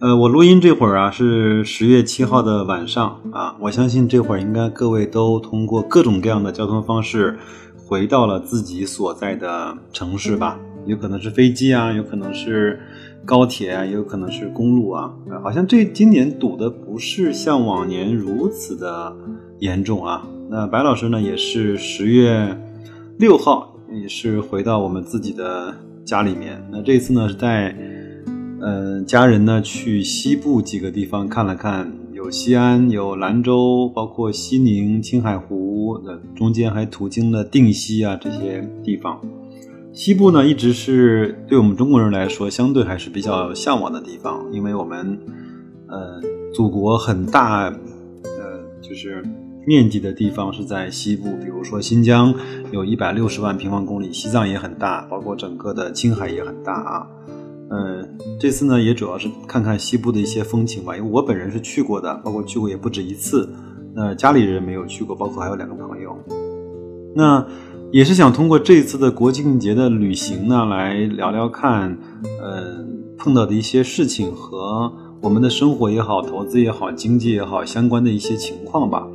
呃，我录音这会儿啊是十月七号的晚上啊，我相信这会儿应该各位都通过各种各样的交通方式。回到了自己所在的城市吧，有可能是飞机啊，有可能是高铁啊，也有可能是公路啊。好像这今年堵的不是像往年如此的严重啊。那白老师呢，也是十月六号，也是回到我们自己的家里面。那这次呢，是带嗯家人呢去西部几个地方看了看。有西安，有兰州，包括西宁、青海湖，呃，中间还途经了定西啊这些地方。西部呢，一直是对我们中国人来说，相对还是比较向往的地方，因为我们，呃，祖国很大，呃，就是面积的地方是在西部，比如说新疆有一百六十万平方公里，西藏也很大，包括整个的青海也很大啊。嗯，这次呢也主要是看看西部的一些风情吧，因为我本人是去过的，包括去过也不止一次。那家里人没有去过，包括还有两个朋友。那也是想通过这次的国庆节的旅行呢，来聊聊看，嗯，碰到的一些事情和我们的生活也好、投资也好、经济也好相关的一些情况吧。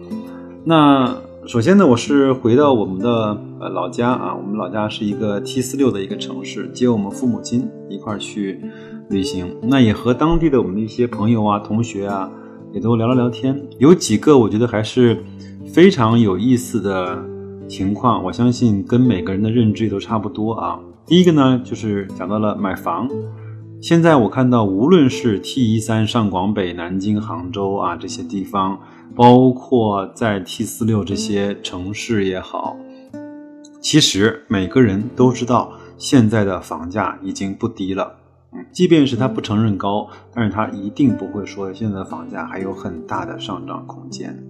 那。首先呢，我是回到我们的呃老家啊，我们老家是一个 T 四六的一个城市，接我们父母亲一块儿去旅行。那也和当地的我们的一些朋友啊、同学啊，也都聊了聊天。有几个我觉得还是非常有意思的情况，我相信跟每个人的认知都差不多啊。第一个呢，就是讲到了买房。现在我看到，无论是 T 一三上广北、南京、杭州啊这些地方。包括在 T 四六这些城市也好，其实每个人都知道，现在的房价已经不低了。嗯，即便是他不承认高，但是他一定不会说现在的房价还有很大的上涨空间。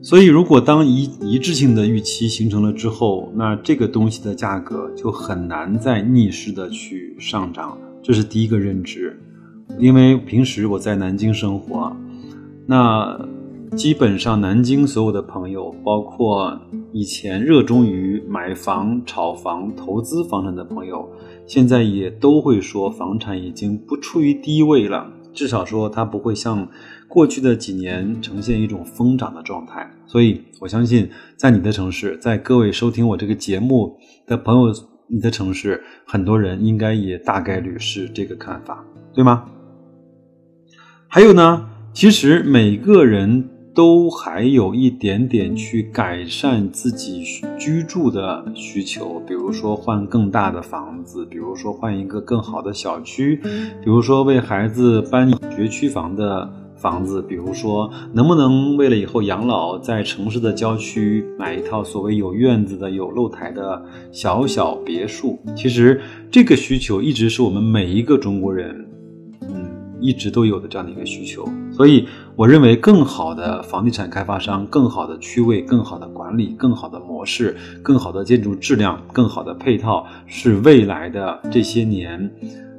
所以，如果当一一致性的预期形成了之后，那这个东西的价格就很难再逆势的去上涨。这是第一个认知。因为平时我在南京生活，那。基本上，南京所有的朋友，包括以前热衷于买房、炒房、投资房产的朋友，现在也都会说，房产已经不处于低位了。至少说，它不会像过去的几年呈现一种疯涨的状态。所以，我相信，在你的城市，在各位收听我这个节目的朋友，你的城市，很多人应该也大概率是这个看法，对吗？还有呢，其实每个人。都还有一点点去改善自己居住的需求，比如说换更大的房子，比如说换一个更好的小区，比如说为孩子搬学区房的房子，比如说能不能为了以后养老，在城市的郊区买一套所谓有院子的、有露台的小小别墅。其实这个需求一直是我们每一个中国人。嗯一直都有的这样的一个需求，所以我认为更好的房地产开发商、更好的区位、更好的管理、更好的模式、更好的建筑质量、更好的配套，是未来的这些年，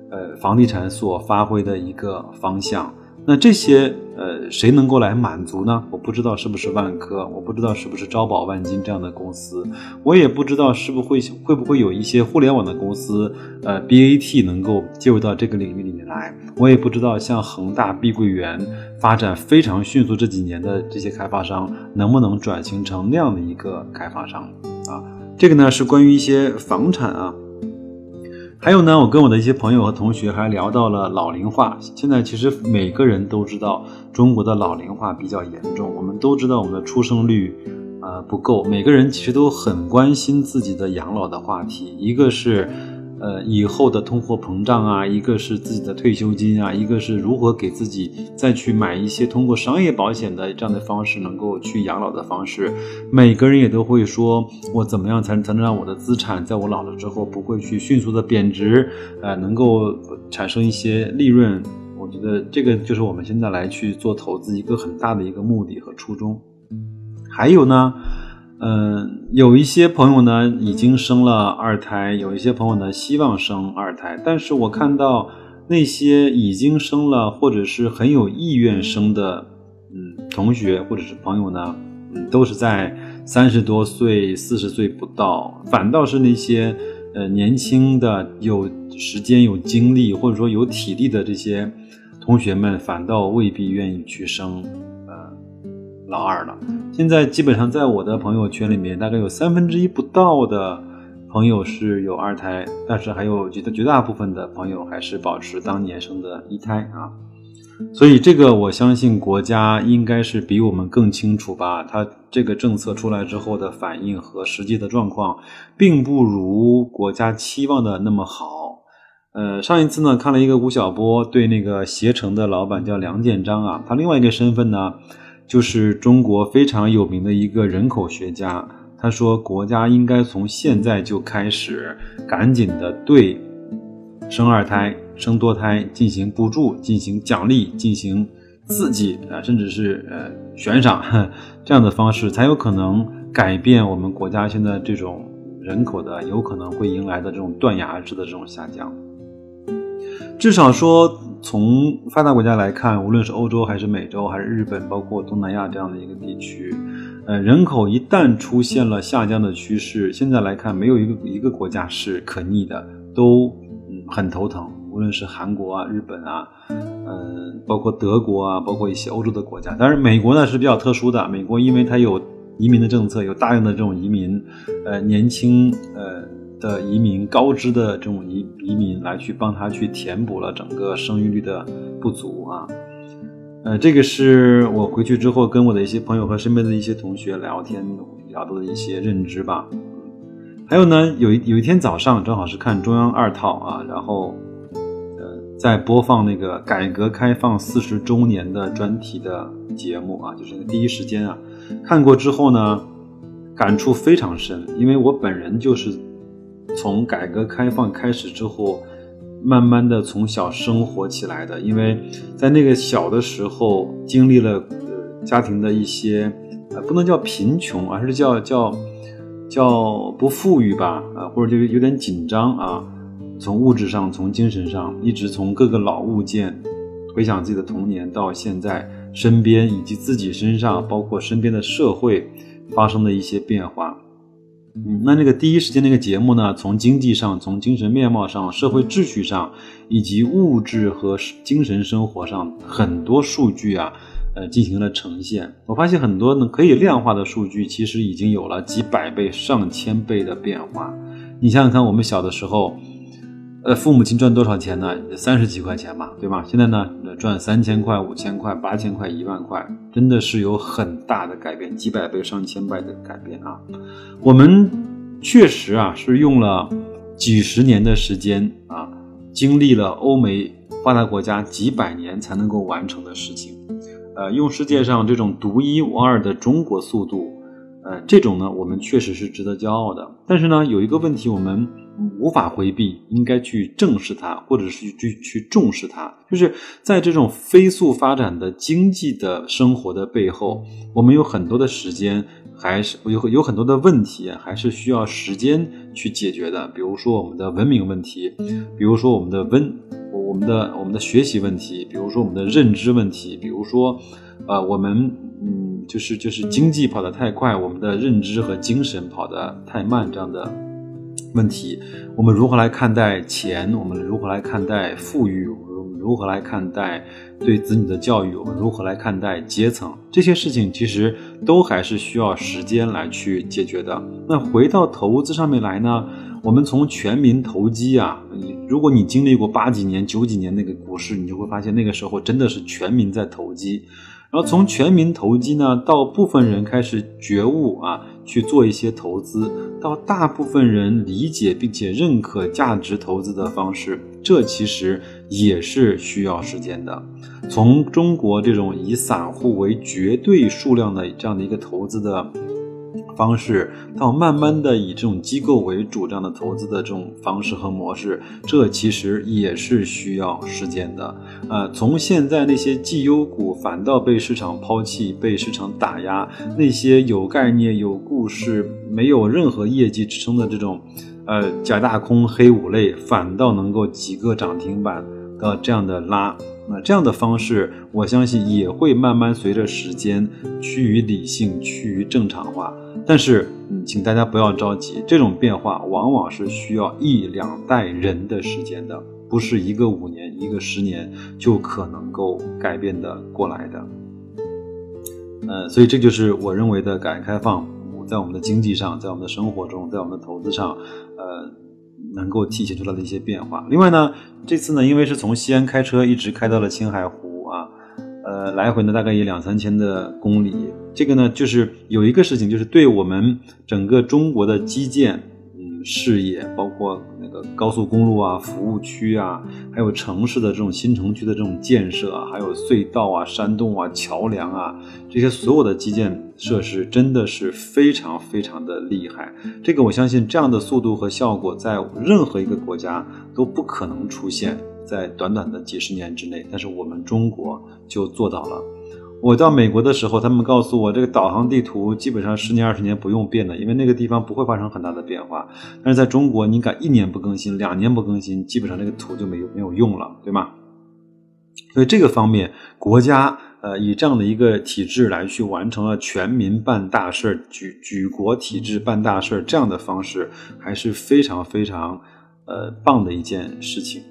呃，房地产所发挥的一个方向。那这些呃，谁能够来满足呢？我不知道是不是万科，我不知道是不是招宝万金这样的公司，我也不知道是不会会不会有一些互联网的公司，呃，BAT 能够介入到这个领域里面来。我也不知道像恒大、碧桂园发展非常迅速这几年的这些开发商，能不能转型成那样的一个开发商啊？这个呢是关于一些房产啊。还有呢，我跟我的一些朋友和同学还聊到了老龄化。现在其实每个人都知道中国的老龄化比较严重，我们都知道我们的出生率，呃不够。每个人其实都很关心自己的养老的话题，一个是。呃，以后的通货膨胀啊，一个是自己的退休金啊，一个是如何给自己再去买一些通过商业保险的这样的方式能够去养老的方式。每个人也都会说，我怎么样才才能让我的资产在我老了之后不会去迅速的贬值，呃，能够产生一些利润。我觉得这个就是我们现在来去做投资一个很大的一个目的和初衷。还有呢，嗯，有一些朋友呢已经生了二胎，有一些朋友呢希望生二胎，但是我看到那些已经生了或者是很有意愿生的，嗯，同学或者是朋友呢，都是在三十多岁、四十岁不到，反倒是那些呃年轻的、有时间、有精力或者说有体力的这些同学们，反倒未必愿意去生。老二了，现在基本上在我的朋友圈里面，大概有三分之一不到的朋友是有二胎，但是还有绝绝大部分的朋友还是保持当年生的一胎啊。所以这个我相信国家应该是比我们更清楚吧。它这个政策出来之后的反应和实际的状况，并不如国家期望的那么好。呃，上一次呢看了一个吴晓波对那个携程的老板叫梁建章啊，他另外一个身份呢。就是中国非常有名的一个人口学家，他说国家应该从现在就开始，赶紧的对生二胎、生多胎进行补助、进行奖励、进行刺激啊，甚至是呃悬赏 这样的方式，才有可能改变我们国家现在这种人口的有可能会迎来的这种断崖式的这种下降。至少说。从发达国家来看，无论是欧洲还是美洲，还是日本，包括东南亚这样的一个地区，呃，人口一旦出现了下降的趋势，现在来看，没有一个一个国家是可逆的，都嗯很头疼。无论是韩国啊、日本啊，嗯，包括德国啊，包括一些欧洲的国家。当然，美国呢是比较特殊的，美国因为它有移民的政策，有大量的这种移民，呃，年轻，呃。的移民高知的这种移移民来去帮他去填补了整个生育率的不足啊，呃，这个是我回去之后跟我的一些朋友和身边的一些同学聊天聊到的一些认知吧。还有呢，有一有一天早上正好是看中央二套啊，然后呃在播放那个改革开放四十周年的专题的节目啊，就是第一时间啊看过之后呢，感触非常深，因为我本人就是。从改革开放开始之后，慢慢的从小生活起来的，因为在那个小的时候经历了呃家庭的一些呃不能叫贫穷，而是叫叫叫不富裕吧啊，或者就有点紧张啊，从物质上，从精神上，一直从各个老物件回想自己的童年到现在身边以及自己身上，包括身边的社会发生的一些变化。嗯，那那个第一时间那个节目呢，从经济上、从精神面貌上、社会秩序上，以及物质和精神生活上很多数据啊，呃，进行了呈现。我发现很多呢可以量化的数据，其实已经有了几百倍、上千倍的变化。你想想看，我们小的时候。呃，父母亲赚多少钱呢？三十几块钱嘛，对吧？现在呢，赚三千块、五千块、八千块、一万块，真的是有很大的改变，几百倍、上千倍的改变啊！我们确实啊，是用了几十年的时间啊，经历了欧美发达国家几百年才能够完成的事情，呃，用世界上这种独一无二的中国速度，呃，这种呢，我们确实是值得骄傲的。但是呢，有一个问题，我们。无法回避，应该去正视它，或者是去去重视它。就是在这种飞速发展的经济的生活的背后，我们有很多的时间，还是有有很多的问题，还是需要时间去解决的。比如说我们的文明问题，比如说我们的温，我们的我们的学习问题，比如说我们的认知问题，比如说，呃，我们嗯，就是就是经济跑得太快，我们的认知和精神跑得太慢，这样的。问题，我们如何来看待钱？我们如何来看待富裕？我们如何来看待对子女的教育？我们如何来看待阶层？这些事情其实都还是需要时间来去解决的。那回到投资上面来呢？我们从全民投机啊，如果你经历过八几年、九几年那个股市，你就会发现那个时候真的是全民在投机。然后从全民投机呢，到部分人开始觉悟啊。去做一些投资，到大部分人理解并且认可价值投资的方式，这其实也是需要时间的。从中国这种以散户为绝对数量的这样的一个投资的方式，到慢慢的以这种机构为主这样的投资的这种方式和模式，这其实也是需要时间的。呃，从现在那些绩优股反倒被市场抛弃、被市场打压，那些有概念、有故事、没有任何业绩支撑的这种，呃，假大空黑五类，反倒能够几个涨停板的这样的拉。那这样的方式，我相信也会慢慢随着时间趋于理性、趋于正常化。但是，嗯，请大家不要着急，这种变化往往是需要一两代人的时间的，不是一个五年、一个十年就可能够改变的过来的。呃，所以这就是我认为的改革开放在我们的经济上，在我们的生活中，在我们的投资上，呃。能够体现出来的一些变化。另外呢，这次呢，因为是从西安开车一直开到了青海湖啊，呃，来回呢大概也两三千的公里。这个呢，就是有一个事情，就是对我们整个中国的基建。视野包括那个高速公路啊、服务区啊，还有城市的这种新城区的这种建设啊，还有隧道啊、山洞啊、桥梁啊，这些所有的基建设施真的是非常非常的厉害。这个我相信这样的速度和效果在任何一个国家都不可能出现在短短的几十年之内，但是我们中国就做到了。我到美国的时候，他们告诉我，这个导航地图基本上十年二十年不用变的，因为那个地方不会发生很大的变化。但是在中国，你敢一年不更新，两年不更新，基本上这个图就没有没有用了，对吗？所以这个方面，国家呃以这样的一个体制来去完成了全民办大事举举国体制办大事这样的方式，还是非常非常呃棒的一件事情。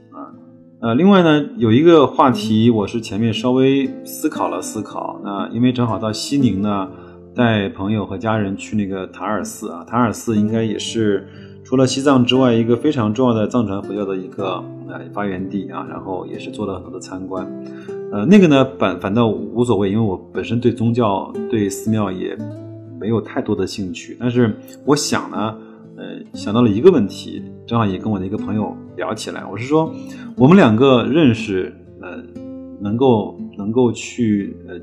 呃，另外呢，有一个话题，我是前面稍微思考了思考。那因为正好到西宁呢，带朋友和家人去那个塔尔寺啊，塔尔寺应该也是除了西藏之外一个非常重要的藏传佛教的一个呃发源地啊。然后也是做了很多的参观。呃，那个呢反反倒无所谓，因为我本身对宗教对寺庙也没有太多的兴趣。但是我想呢。呃，想到了一个问题，正好也跟我的一个朋友聊起来。我是说，我们两个认识，呃，能够能够去呃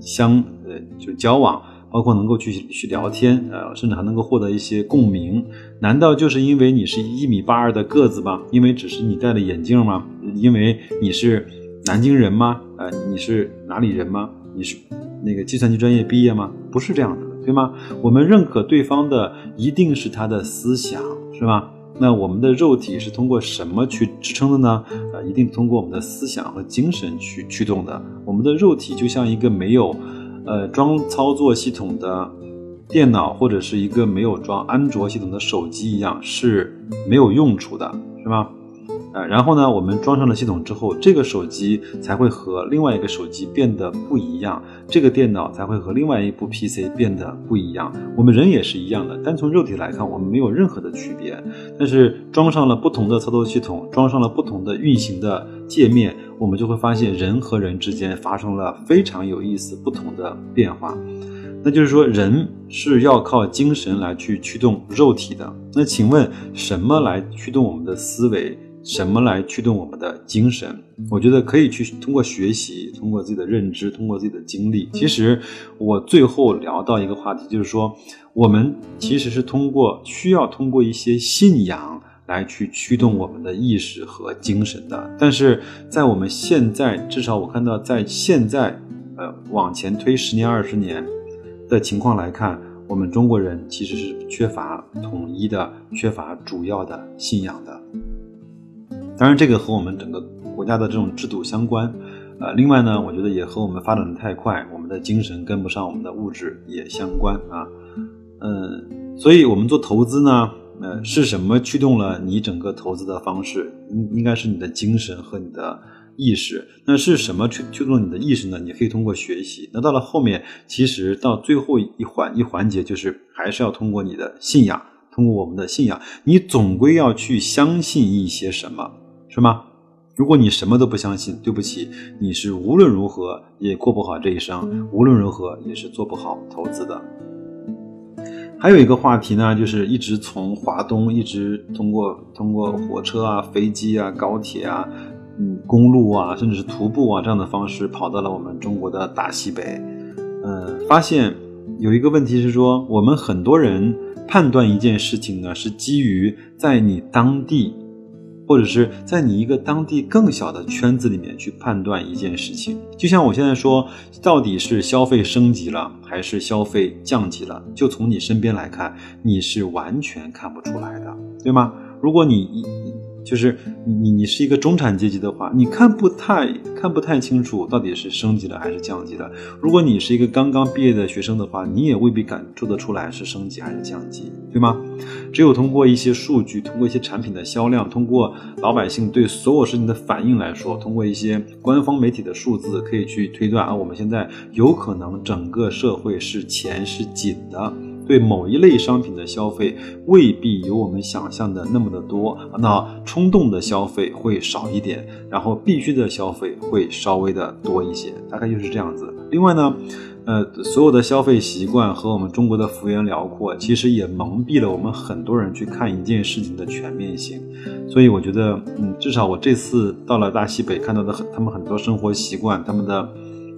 相呃就交往，包括能够去去聊天，呃，甚至还能够获得一些共鸣。难道就是因为你是一米八二的个子吗？因为只是你戴了眼镜吗？因为你是南京人吗？呃，你是哪里人吗？你是那个计算机专业毕业吗？不是这样的。对吗？我们认可对方的一定是他的思想，是吧？那我们的肉体是通过什么去支撑的呢？呃，一定通过我们的思想和精神去驱动的。我们的肉体就像一个没有，呃，装操作系统的电脑，或者是一个没有装安卓系统的手机一样，是没有用处的，是吧？呃，然后呢，我们装上了系统之后，这个手机才会和另外一个手机变得不一样，这个电脑才会和另外一部 PC 变得不一样。我们人也是一样的，单从肉体来看，我们没有任何的区别。但是装上了不同的操作系统，装上了不同的运行的界面，我们就会发现人和人之间发生了非常有意思不同的变化。那就是说，人是要靠精神来去驱动肉体的。那请问，什么来驱动我们的思维？什么来驱动我们的精神？我觉得可以去通过学习，通过自己的认知，通过自己的经历。其实我最后聊到一个话题，就是说我们其实是通过需要通过一些信仰来去驱动我们的意识和精神的。但是在我们现在，至少我看到在现在，呃，往前推十年、二十年的情况来看，我们中国人其实是缺乏统一的、缺乏主要的信仰的。当然，这个和我们整个国家的这种制度相关，呃，另外呢，我觉得也和我们发展的太快，我们的精神跟不上我们的物质也相关啊，嗯，所以我们做投资呢，呃，是什么驱动了你整个投资的方式？应应该是你的精神和你的意识。那是什么驱驱动你的意识呢？你可以通过学习。那到了后面，其实到最后一环一环节，就是还是要通过你的信仰，通过我们的信仰，你总归要去相信一些什么。是吗？如果你什么都不相信，对不起，你是无论如何也过不好这一生，无论如何也是做不好投资的。还有一个话题呢，就是一直从华东一直通过通过火车啊、飞机啊、高铁啊、嗯、公路啊，甚至是徒步啊这样的方式，跑到了我们中国的大西北。嗯，发现有一个问题是说，我们很多人判断一件事情呢，是基于在你当地。或者是在你一个当地更小的圈子里面去判断一件事情，就像我现在说，到底是消费升级了还是消费降级了？就从你身边来看，你是完全看不出来的，对吗？如果你就是你，你你是一个中产阶级的话，你看不太看不太清楚到底是升级了还是降级了。如果你是一个刚刚毕业的学生的话，你也未必感受得出来是升级还是降级，对吗？只有通过一些数据，通过一些产品的销量，通过老百姓对所有事情的反应来说，通过一些官方媒体的数字，可以去推断啊，我们现在有可能整个社会是钱是紧的。对某一类商品的消费未必有我们想象的那么的多，那冲动的消费会少一点，然后必须的消费会稍微的多一些，大概就是这样子。另外呢，呃，所有的消费习惯和我们中国的幅员辽阔，其实也蒙蔽了我们很多人去看一件事情的全面性。所以我觉得，嗯，至少我这次到了大西北，看到的很，他们很多生活习惯，他们的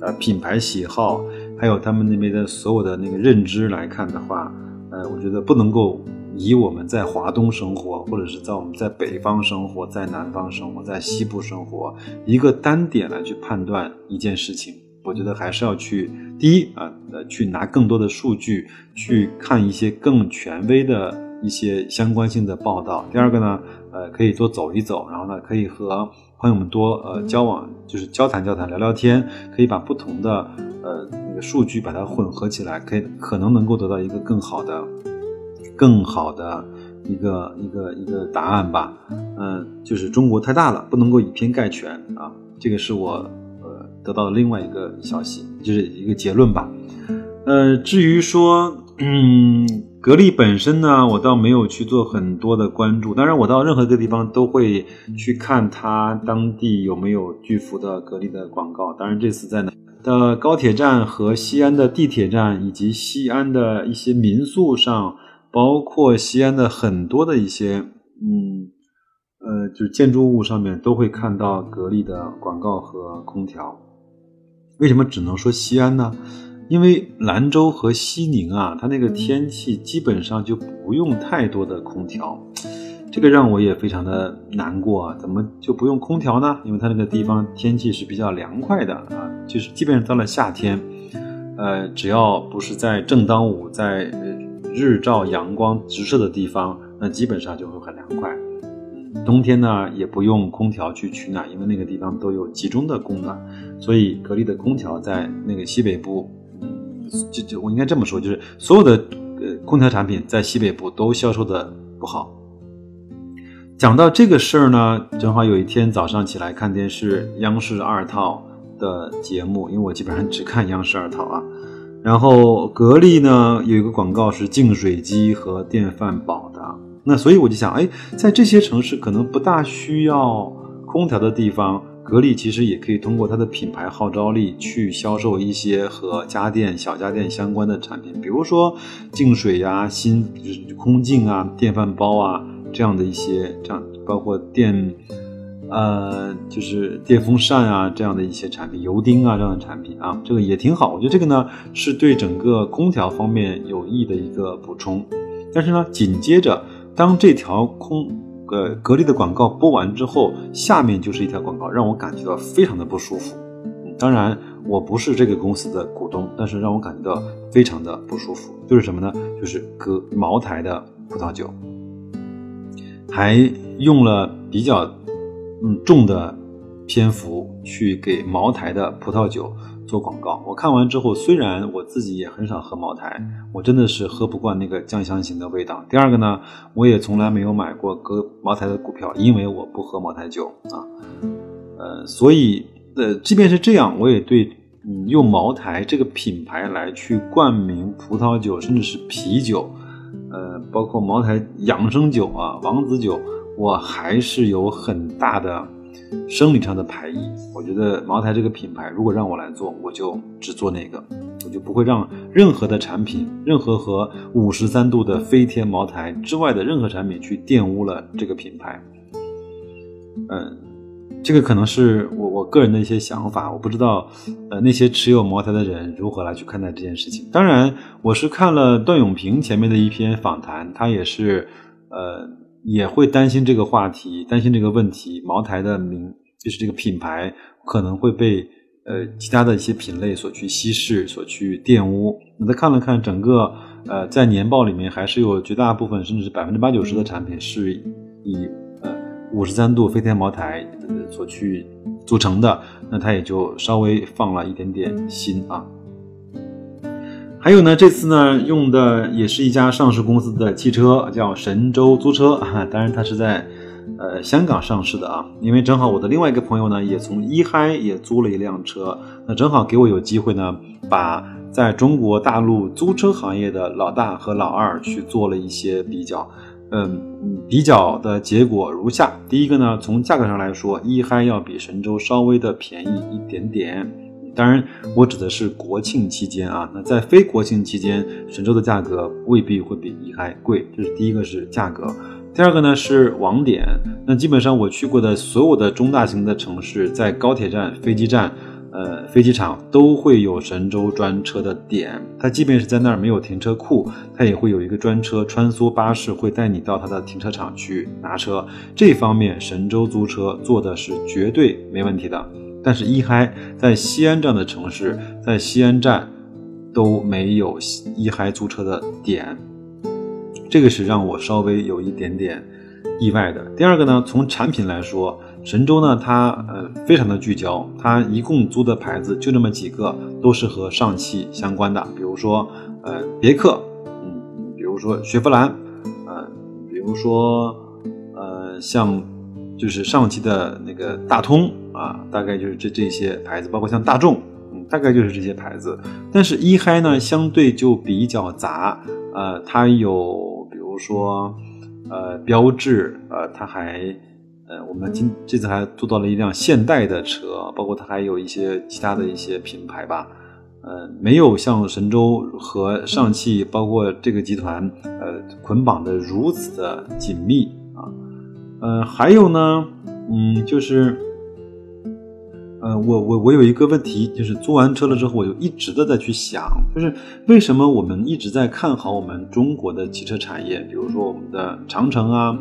呃品牌喜好。还有他们那边的所有的那个认知来看的话，呃，我觉得不能够以我们在华东生活，或者是在我们在北方生活，在南方生活，在西部生活一个单点来去判断一件事情。我觉得还是要去第一啊，呃，去拿更多的数据去看一些更权威的一些相关性的报道。第二个呢，呃，可以多走一走，然后呢，可以和朋友们多呃交往，就是交谈交谈，聊聊天，可以把不同的呃。那个数据把它混合起来，可以可能能够得到一个更好的、更好的一个一个一个答案吧。嗯，就是中国太大了，不能够以偏概全啊。这个是我呃得到的另外一个消息，就是一个结论吧。呃，至于说嗯格力本身呢，我倒没有去做很多的关注。当然，我到任何一个地方都会去看它当地有没有巨幅的格力的广告。当然，这次在呢。的高铁站和西安的地铁站，以及西安的一些民宿上，包括西安的很多的一些，嗯，呃，就是建筑物上面都会看到格力的广告和空调。为什么只能说西安呢？因为兰州和西宁啊，它那个天气基本上就不用太多的空调。这个让我也非常的难过啊！怎么就不用空调呢？因为它那个地方天气是比较凉快的啊，就是基本上到了夏天，呃，只要不是在正当午，在日照阳光直射的地方，那基本上就会很凉快。冬天呢，也不用空调去取暖，因为那个地方都有集中的供暖，所以格力的空调在那个西北部，就就我应该这么说，就是所有的呃空调产品在西北部都销售的不好。讲到这个事儿呢，正好有一天早上起来看电视，央视二套的节目，因为我基本上只看央视二套啊。然后格力呢有一个广告是净水机和电饭煲的，那所以我就想，哎，在这些城市可能不大需要空调的地方，格力其实也可以通过它的品牌号召力去销售一些和家电、小家电相关的产品，比如说净水呀、新空净啊、电饭煲啊。这样的一些，这样包括电，呃，就是电风扇啊，这样的一些产品，油汀啊这样的产品啊，这个也挺好。我觉得这个呢是对整个空调方面有益的一个补充。但是呢，紧接着当这条空呃格力的广告播完之后，下面就是一条广告，让我感觉到非常的不舒服。当然，我不是这个公司的股东，但是让我感觉到非常的不舒服。就是什么呢？就是格茅台的葡萄酒。还用了比较嗯重的篇幅去给茅台的葡萄酒做广告。我看完之后，虽然我自己也很少喝茅台，我真的是喝不惯那个酱香型的味道。第二个呢，我也从来没有买过格茅台的股票，因为我不喝茅台酒啊。呃，所以呃，即便是这样，我也对嗯用茅台这个品牌来去冠名葡萄酒，甚至是啤酒。呃，包括茅台养生酒啊、王子酒，我还是有很大的生理上的排异。我觉得茅台这个品牌，如果让我来做，我就只做那个，我就不会让任何的产品，任何和五十三度的飞天茅台之外的任何产品去玷污了这个品牌。嗯，这个可能是我我个人的一些想法，我不知道，呃，那些持有茅台的人如何来去看待这件事情。当然，我是看了段永平前面的一篇访谈，他也是，呃，也会担心这个话题，担心这个问题，茅台的名就是这个品牌可能会被呃其他的一些品类所去稀释、所去玷污。那他看了看整个，呃，在年报里面还是有绝大部分，甚至是百分之八九十的产品是以。五十三度飞天茅台所去组成的，那它也就稍微放了一点点心啊。还有呢，这次呢用的也是一家上市公司的汽车，叫神州租车 啊。当然它是在呃香港上市的啊。因为正好我的另外一个朋友呢，也从一嗨也租了一辆车，那正好给我有机会呢，把在中国大陆租车行业的老大和老二去做了一些比较。嗯，比较的结果如下：第一个呢，从价格上来说，一嗨要比神州稍微的便宜一点点。当然，我指的是国庆期间啊。那在非国庆期间，神州的价格未必会比一嗨贵。这是第一个是价格。第二个呢是网点。那基本上我去过的所有的中大型的城市，在高铁站、飞机站。呃，飞机场都会有神州专车的点，它即便是在那儿没有停车库，它也会有一个专车穿梭巴士，会带你到它的停车场去拿车。这方面神州租车做的是绝对没问题的。但是，一嗨在西安这样的城市，在西安站都没有一嗨租车的点，这个是让我稍微有一点点意外的。第二个呢，从产品来说。神州呢，它呃非常的聚焦，它一共租的牌子就那么几个，都是和上汽相关的，比如说呃别克，嗯，比如说雪佛兰，呃，比如说呃像就是上汽的那个大通啊，大概就是这这些牌子，包括像大众，嗯，大概就是这些牌子。但是一嗨呢，相对就比较杂，呃，它有比如说呃标志，呃，它还。呃，我们今这次还租到了一辆现代的车，包括它还有一些其他的一些品牌吧。呃，没有像神州和上汽，包括这个集团，呃，捆绑的如此的紧密啊。呃，还有呢，嗯，就是。呃，我我我有一个问题，就是租完车了之后，我就一直的在去想，就是为什么我们一直在看好我们中国的汽车产业，比如说我们的长城啊，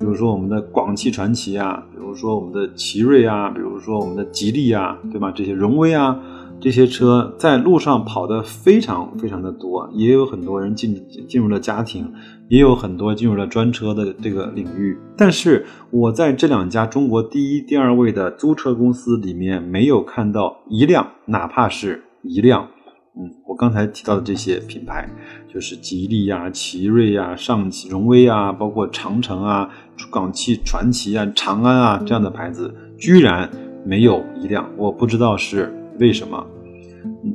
比如说我们的广汽传祺啊，比如说我们的奇瑞啊，比如说我们的吉利啊，对吧？这些荣威啊。这些车在路上跑的非常非常的多，也有很多人进进入了家庭，也有很多进入了专车的这个领域。但是我在这两家中国第一、第二位的租车公司里面，没有看到一辆，哪怕是一辆。嗯，我刚才提到的这些品牌，就是吉利呀、奇瑞呀、上汽、荣威啊，包括长城啊、广汽传祺啊、长安啊这样的牌子，居然没有一辆。我不知道是。为什么？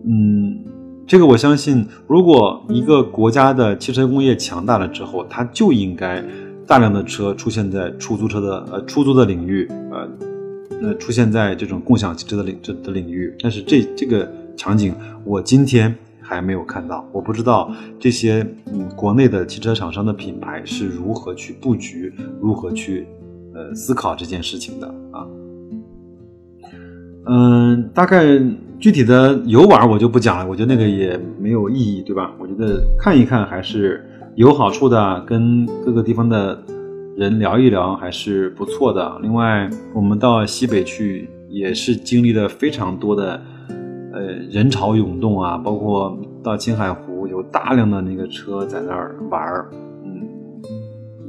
嗯，这个我相信，如果一个国家的汽车工业强大了之后，它就应该大量的车出现在出租车的呃出租的领域，呃，那出现在这种共享汽车的领这的领域。但是这这个场景，我今天还没有看到。我不知道这些嗯国内的汽车厂商的品牌是如何去布局，如何去呃思考这件事情的啊。嗯，大概具体的游玩我就不讲了，我觉得那个也没有意义，对吧？我觉得看一看还是有好处的，跟各个地方的人聊一聊还是不错的。另外，我们到西北去也是经历了非常多的呃人潮涌动啊，包括到青海湖有大量的那个车在那儿玩儿，嗯，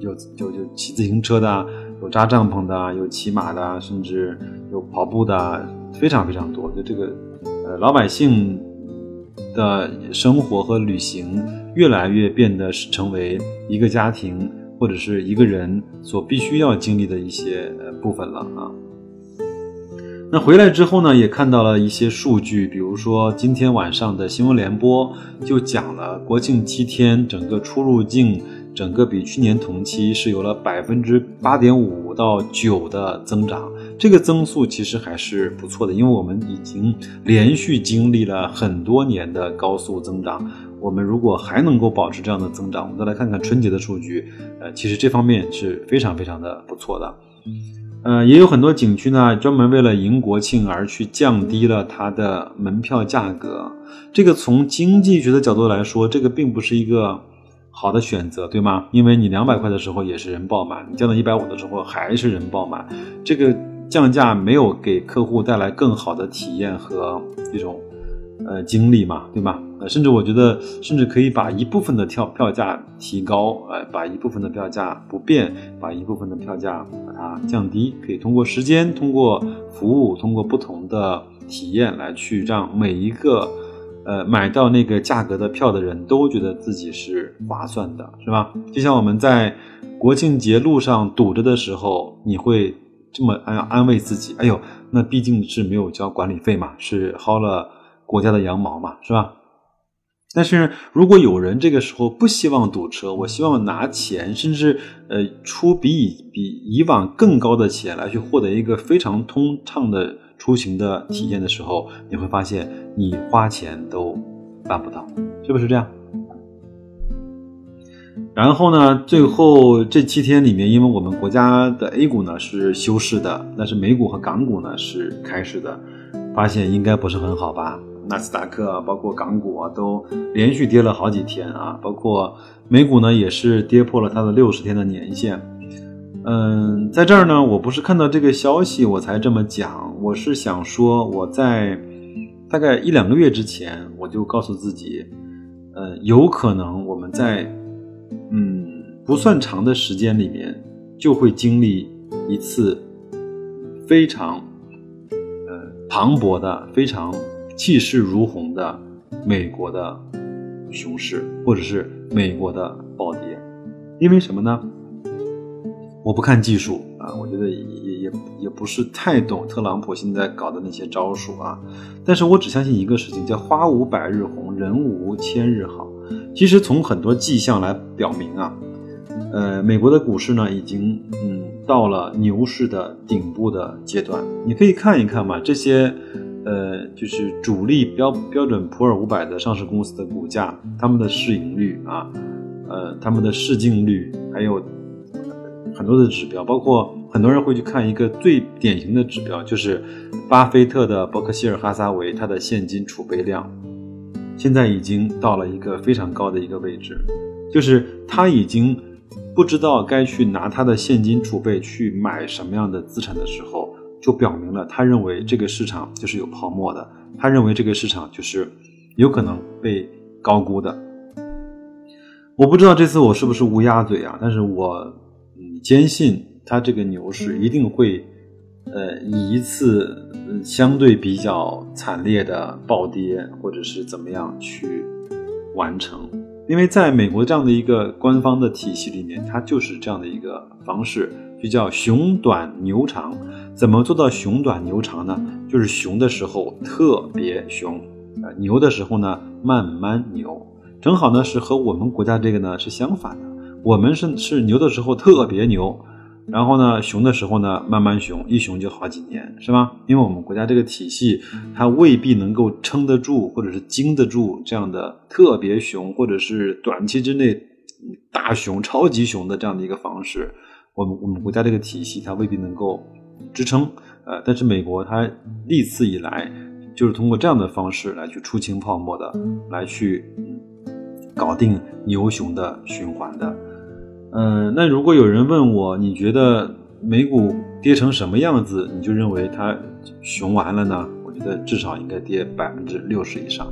有就就骑自行车的，有扎帐篷的，有骑马的，甚至有跑步的。非常非常多，就这个，呃，老百姓的生活和旅行越来越变得是成为一个家庭或者是一个人所必须要经历的一些部分了啊。那回来之后呢，也看到了一些数据，比如说今天晚上的新闻联播就讲了，国庆七天整个出入境整个比去年同期是有了百分之八点五到九的增长。这个增速其实还是不错的，因为我们已经连续经历了很多年的高速增长。我们如果还能够保持这样的增长，我们再来看看春节的数据，呃，其实这方面是非常非常的不错的。呃，也有很多景区呢，专门为了迎国庆而去降低了它的门票价格。这个从经济学的角度来说，这个并不是一个好的选择，对吗？因为你两百块的时候也是人爆满，你降到一百五的时候还是人爆满，这个降价没有给客户带来更好的体验和一种呃经历嘛，对吧？呃，甚至我觉得，甚至可以把一部分的票票价提高，呃，把一部分的票价不变，把一部分的票价把它降低，可以通过时间、通过服务、通过不同的体验来去让每一个呃买到那个价格的票的人都觉得自己是划算的，是吧？就像我们在国庆节路上堵着的时候，你会这么安安慰自己：哎呦，那毕竟是没有交管理费嘛，是薅了国家的羊毛嘛，是吧？但是如果有人这个时候不希望堵车，我希望拿钱，甚至呃出比以比以往更高的钱来去获得一个非常通畅的出行的体验的时候，你会发现你花钱都办不到，是不是这样？然后呢，最后这七天里面，因为我们国家的 A 股呢是休市的，但是美股和港股呢是开市的，发现应该不是很好吧？纳斯达克啊，包括港股啊，都连续跌了好几天啊，包括美股呢，也是跌破了它的六十天的年限。嗯，在这儿呢，我不是看到这个消息我才这么讲，我是想说，我在大概一两个月之前，我就告诉自己，呃，有可能我们在嗯不算长的时间里面，就会经历一次非常呃磅礴的非常。气势如虹的美国的熊市，或者是美国的暴跌，因为什么呢？我不看技术啊，我觉得也也也不是太懂特朗普现在搞的那些招数啊。但是我只相信一个事情，叫花无百日红，人无千日好。其实从很多迹象来表明啊，呃，美国的股市呢，已经嗯到了牛市的顶部的阶段。你可以看一看嘛，这些。呃，就是主力标标准普尔五百的上市公司的股价，他们的市盈率啊，呃，他们的市净率，还有很多的指标，包括很多人会去看一个最典型的指标，就是巴菲特的伯克希尔哈撒韦，它的现金储备量现在已经到了一个非常高的一个位置，就是他已经不知道该去拿他的现金储备去买什么样的资产的时候。就表明了，他认为这个市场就是有泡沫的，他认为这个市场就是有可能被高估的。我不知道这次我是不是乌鸦嘴啊，但是我坚信它这个牛市一定会，呃以一次相对比较惨烈的暴跌或者是怎么样去完成，因为在美国这样的一个官方的体系里面，它就是这样的一个方式。就叫熊短牛长，怎么做到熊短牛长呢？就是熊的时候特别熊，啊牛的时候呢慢慢牛，正好呢是和我们国家这个呢是相反的。我们是是牛的时候特别牛，然后呢熊的时候呢慢慢熊，一熊就好几年，是吧？因为我们国家这个体系，它未必能够撑得住，或者是经得住这样的特别熊，或者是短期之内大熊、超级熊的这样的一个方式。我们我们国家这个体系，它未必能够支撑，呃，但是美国它历次以来就是通过这样的方式来去出清泡沫的，来去搞定牛熊的循环的，嗯，那如果有人问我，你觉得美股跌成什么样子，你就认为它熊完了呢？我觉得至少应该跌百分之六十以上，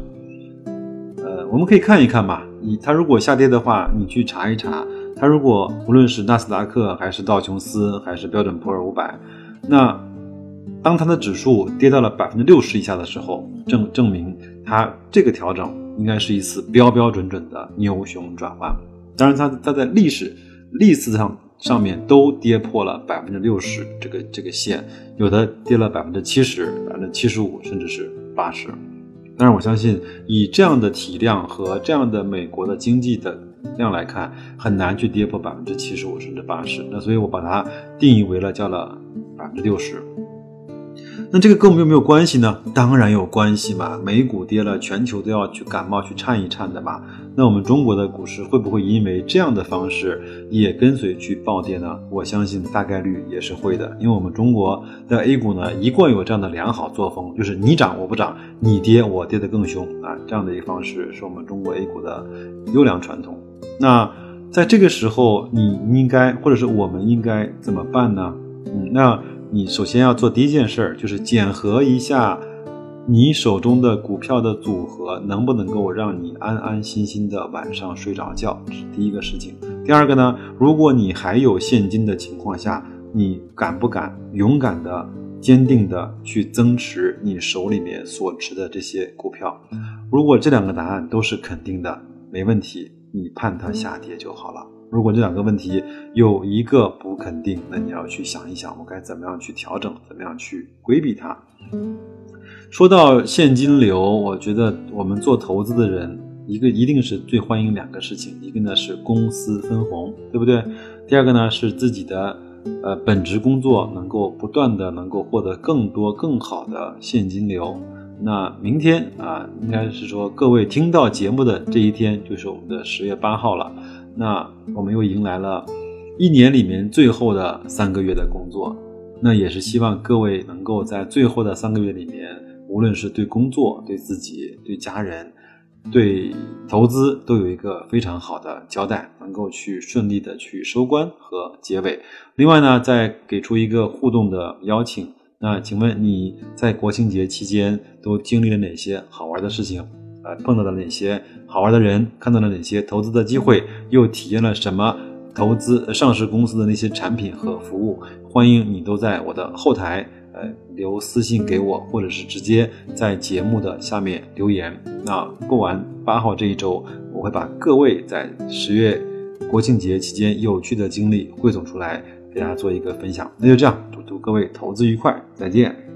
呃，我们可以看一看吧，你它如果下跌的话，你去查一查。它如果无论是纳斯达克还是道琼斯还是标准普尔五百，那当它的指数跌到了百分之六十以下的时候，证证明它这个调整应该是一次标标准准的牛熊转换。当然，它它在历史历史上上面都跌破了百分之六十这个这个线，有的跌了百分之七十、百分之七十五，甚至是八十。但是我相信，以这样的体量和这样的美国的经济的。量来看，很难去跌破百分之七十五甚至八十。那所以我把它定义为了叫了百分之六十。那这个跟我们有没有关系呢？当然有关系嘛。美股跌了，全球都要去感冒去颤一颤的嘛。那我们中国的股市会不会因为这样的方式也跟随去暴跌呢？我相信大概率也是会的，因为我们中国的 A 股呢一贯有这样的良好作风，就是你涨我不涨，你跌我跌得更凶啊，这样的一个方式是我们中国 A 股的优良传统。那在这个时候，你应该或者是我们应该怎么办呢？嗯，那你首先要做第一件事儿，就是检核一下。你手中的股票的组合能不能够让你安安心心的晚上睡着觉，是第一个事情。第二个呢，如果你还有现金的情况下，你敢不敢勇敢的、坚定的去增持你手里面所持的这些股票？如果这两个答案都是肯定的，没问题，你盼它下跌就好了。如果这两个问题有一个不肯定，那你要去想一想，我该怎么样去调整，怎么样去规避它。说到现金流，我觉得我们做投资的人，一个一定是最欢迎两个事情，一个呢是公司分红，对不对？第二个呢是自己的呃本职工作能够不断的能够获得更多更好的现金流。那明天啊，应该是说各位听到节目的这一天就是我们的十月八号了，那我们又迎来了一年里面最后的三个月的工作，那也是希望各位能够在最后的三个月里面。无论是对工作、对自己、对家人、对投资，都有一个非常好的交代，能够去顺利的去收官和结尾。另外呢，再给出一个互动的邀请。那请问你在国庆节期间都经历了哪些好玩的事情？呃，碰到了哪些好玩的人？看到了哪些投资的机会？又体验了什么投资上市公司的那些产品和服务？欢迎你都在我的后台。呃，留私信给我，或者是直接在节目的下面留言。那过完八号这一周，我会把各位在十月国庆节期间有趣的经历汇总出来，给大家做一个分享。那就这样，祝各位投资愉快，再见。